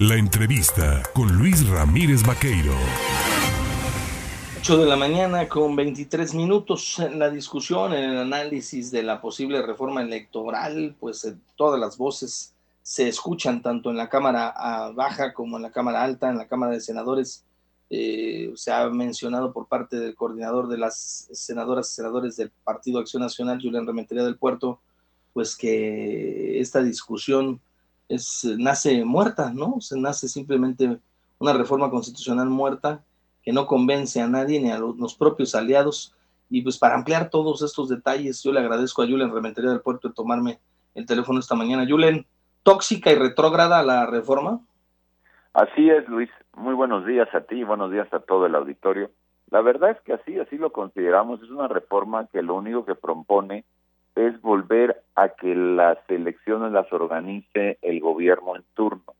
La entrevista con Luis Ramírez Vaqueiro. 8 de la mañana con 23 minutos en la discusión, en el análisis de la posible reforma electoral, pues eh, todas las voces se escuchan tanto en la Cámara ah, Baja como en la Cámara Alta, en la Cámara de Senadores. Eh, se ha mencionado por parte del coordinador de las senadoras y senadores del Partido Acción Nacional, Julián Rementería del Puerto, pues que esta discusión es, nace muerta, ¿no? Se nace simplemente una reforma constitucional muerta que no convence a nadie ni a los, propios aliados. Y pues para ampliar todos estos detalles, yo le agradezco a Julen Rementería del Puerto de tomarme el teléfono esta mañana. Julen, ¿tóxica y retrógrada la reforma? Así es, Luis. Muy buenos días a ti buenos días a todo el auditorio. La verdad es que así, así lo consideramos. Es una reforma que lo único que propone es volver a que las elecciones las organice el gobierno en turno.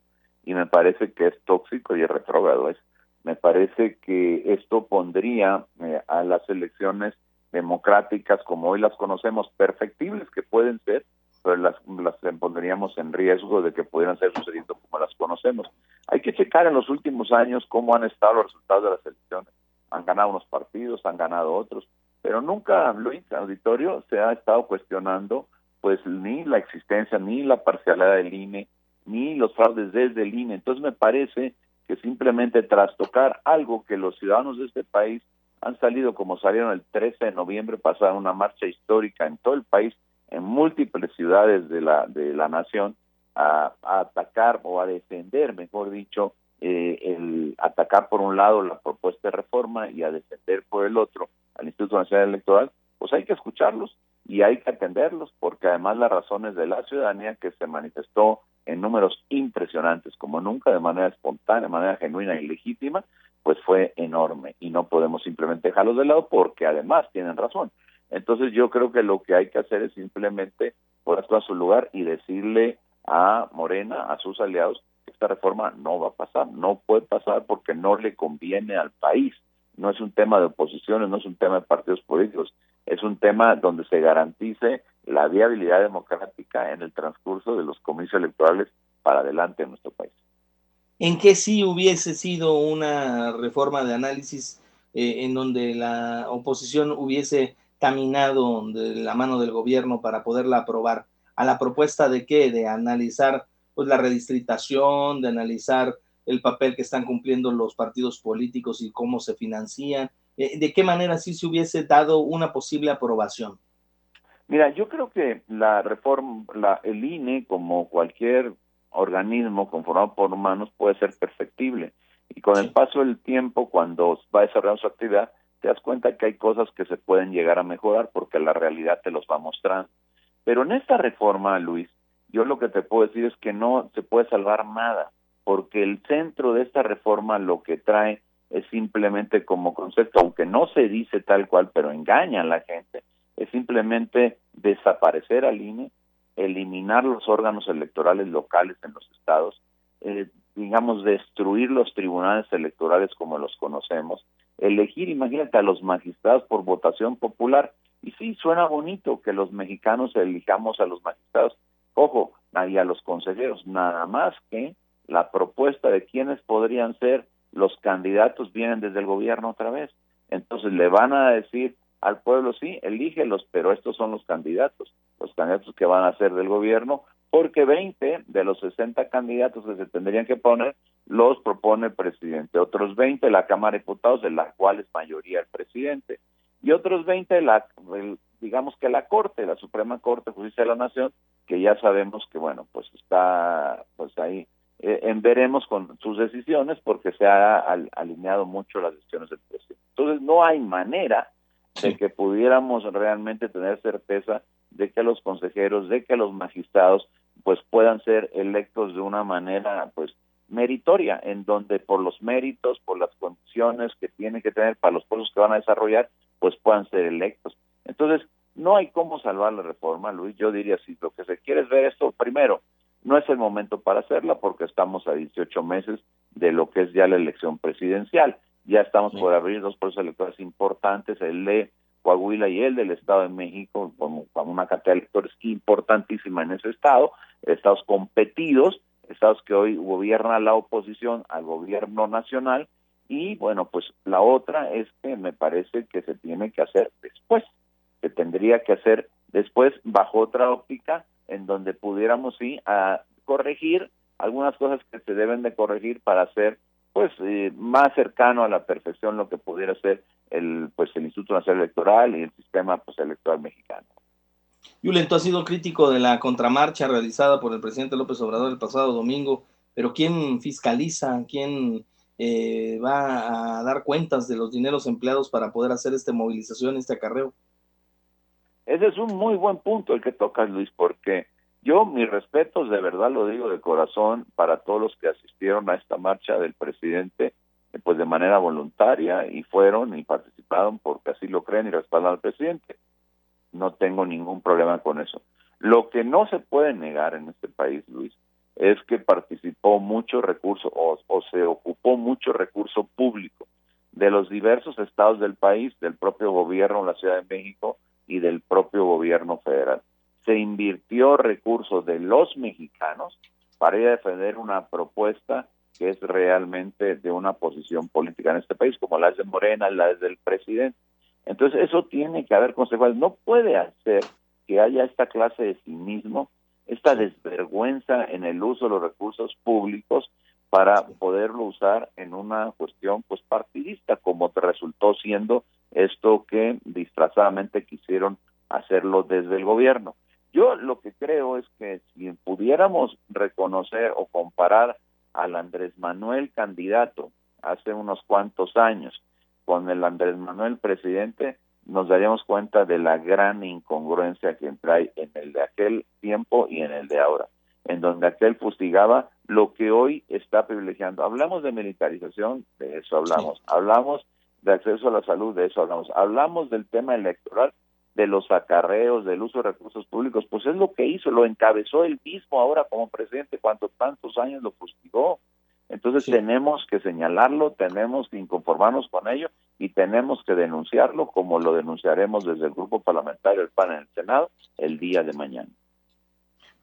Y me parece que es tóxico y retrógrado. Es, me parece que esto pondría eh, a las elecciones democráticas como hoy las conocemos, perfectibles que pueden ser, pero las, las pondríamos en riesgo de que pudieran ser sucediendo como las conocemos. Hay que checar en los últimos años cómo han estado los resultados de las elecciones. Han ganado unos partidos, han ganado otros pero nunca, Luis, auditorio, se ha estado cuestionando pues ni la existencia, ni la parcialidad del INE, ni los fraudes desde el INE. Entonces me parece que simplemente tras tocar algo que los ciudadanos de este país han salido como salieron el 13 de noviembre pasada una marcha histórica en todo el país, en múltiples ciudades de la, de la nación, a, a atacar o a defender, mejor dicho, eh, el atacar por un lado la propuesta de reforma y a defender por el otro al Instituto Nacional Electoral, pues hay que escucharlos y hay que atenderlos, porque además las razones de la ciudadanía que se manifestó en números impresionantes, como nunca, de manera espontánea, de manera genuina y legítima, pues fue enorme y no podemos simplemente dejarlos de lado porque además tienen razón. Entonces yo creo que lo que hay que hacer es simplemente poner a su lugar y decirle a Morena, a sus aliados, que esta reforma no va a pasar, no puede pasar porque no le conviene al país no es un tema de oposiciones, no es un tema de partidos políticos, es un tema donde se garantice la viabilidad democrática en el transcurso de los comicios electorales para adelante en nuestro país. ¿En qué sí hubiese sido una reforma de análisis eh, en donde la oposición hubiese caminado de la mano del gobierno para poderla aprobar? ¿A la propuesta de qué? De analizar pues la redistritación, de analizar el papel que están cumpliendo los partidos políticos y cómo se financian. Eh, ¿De qué manera sí se hubiese dado una posible aprobación? Mira, yo creo que la reforma, la, el INE, como cualquier organismo conformado por humanos, puede ser perfectible. Y con el paso del tiempo, cuando va desarrollando su actividad, te das cuenta que hay cosas que se pueden llegar a mejorar porque la realidad te los va mostrando. Pero en esta reforma, Luis, yo lo que te puedo decir es que no se puede salvar nada porque el centro de esta reforma lo que trae es simplemente como concepto, aunque no se dice tal cual, pero engaña a la gente, es simplemente desaparecer al INE, eliminar los órganos electorales locales en los estados, eh, digamos, destruir los tribunales electorales como los conocemos, elegir, imagínate, a los magistrados por votación popular. Y sí, suena bonito que los mexicanos elijamos a los magistrados, ojo, y a los consejeros, nada más que la propuesta de quiénes podrían ser los candidatos vienen desde el gobierno otra vez. Entonces le van a decir al pueblo, sí, elígelos, pero estos son los candidatos, los candidatos que van a ser del gobierno, porque 20 de los 60 candidatos que se tendrían que poner los propone el presidente, otros 20 la Cámara de Diputados, de la cual es mayoría el presidente, y otros 20 la, digamos que la Corte, la Suprema Corte de Justicia de la Nación, que ya sabemos que, bueno, pues está pues ahí eh, en veremos con sus decisiones porque se ha alineado mucho las decisiones del presidente. Entonces no hay manera de que pudiéramos realmente tener certeza de que los consejeros, de que los magistrados pues puedan ser electos de una manera pues meritoria, en donde por los méritos, por las condiciones que tienen que tener para los puestos que van a desarrollar, pues puedan ser electos. Entonces, no hay cómo salvar la reforma, Luis. Yo diría, si lo que se quiere es ver esto, primero, no es el momento para hacerla porque estamos a 18 meses de lo que es ya la elección presidencial. Ya estamos por abrir dos procesos electorales importantes, el de Coahuila y el del Estado de México, con, una cantidad de electores importantísima en ese estado, estados competidos, estados que hoy gobierna la oposición al gobierno nacional y bueno, pues la otra es que me parece que se tiene que hacer después, se tendría que hacer después bajo otra óptica en donde pudiéramos sí a corregir algunas cosas que se deben de corregir para hacer pues eh, más cercano a la perfección lo que pudiera ser el pues el Instituto Nacional Electoral y el sistema pues electoral mexicano. Yulen, tú has sido crítico de la contramarcha realizada por el presidente López Obrador el pasado domingo, pero ¿quién fiscaliza? ¿Quién eh, va a dar cuentas de los dineros empleados para poder hacer esta movilización, este acarreo? Ese es un muy buen punto el que tocas, Luis, porque yo mis respetos, de verdad lo digo de corazón, para todos los que asistieron a esta marcha del presidente, pues de manera voluntaria y fueron y participaron porque así lo creen y respaldan al presidente. No tengo ningún problema con eso. Lo que no se puede negar en este país, Luis, es que participó mucho recurso o, se ocupó mucho recurso público de los diversos estados del país, del propio gobierno la Ciudad de México y del propio gobierno federal. Se invirtió recursos de los mexicanos para ir a defender una propuesta que es realmente de una posición política en este país, como la de Morena, la del presidente. Entonces, eso tiene que haber consecuencias. No puede hacer que haya esta clase de cinismo esta desvergüenza en el uso de los recursos públicos para poderlo usar en una cuestión pues partidista como resultó siendo esto que disfrazadamente quisieron hacerlo desde el gobierno. Yo lo que creo es que si pudiéramos reconocer o comparar al Andrés Manuel candidato hace unos cuantos años con el Andrés Manuel presidente, nos daríamos cuenta de la gran incongruencia que hay en el de aquel tiempo y en el de ahora, en donde aquel fustigaba lo que hoy está privilegiando. Hablamos de militarización, de eso hablamos. Hablamos de acceso a la salud, de eso hablamos. Hablamos del tema electoral, de los acarreos, del uso de recursos públicos, pues es lo que hizo, lo encabezó él mismo ahora como presidente, cuando tantos años lo fustigó. Entonces tenemos que señalarlo, tenemos que inconformarnos con ello y tenemos que denunciarlo como lo denunciaremos desde el grupo parlamentario del PAN en el Senado el día de mañana.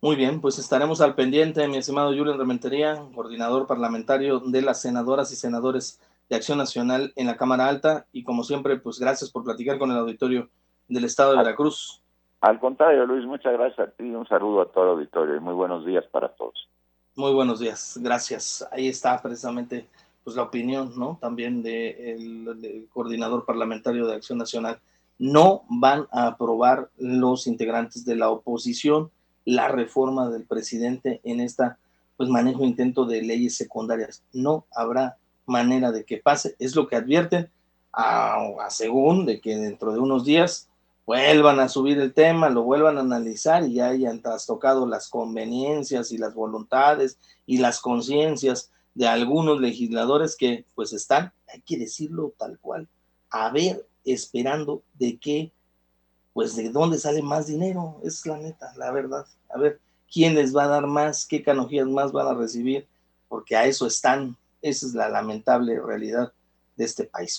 Muy bien, pues estaremos al pendiente, mi estimado Julio Rementería, coordinador parlamentario de las senadoras y senadores de Acción Nacional en la Cámara Alta y como siempre, pues gracias por platicar con el auditorio del Estado de Veracruz. Al contrario, Luis, muchas gracias a ti, un saludo a todo el auditorio y muy buenos días para todos. Muy buenos días, gracias. Ahí está precisamente pues la opinión, ¿no? También del de coordinador parlamentario de Acción Nacional. No van a aprobar los integrantes de la oposición la reforma del presidente en esta pues manejo intento de leyes secundarias. No habrá manera de que pase. Es lo que advierten a, a según de que dentro de unos días vuelvan a subir el tema, lo vuelvan a analizar y ya hayan trastocado las conveniencias y las voluntades y las conciencias de algunos legisladores que pues están, hay que decirlo tal cual, a ver, esperando de qué, pues de dónde sale más dinero, es la neta, la verdad, a ver, quién les va a dar más, qué canogías más van a recibir, porque a eso están, esa es la lamentable realidad de este país.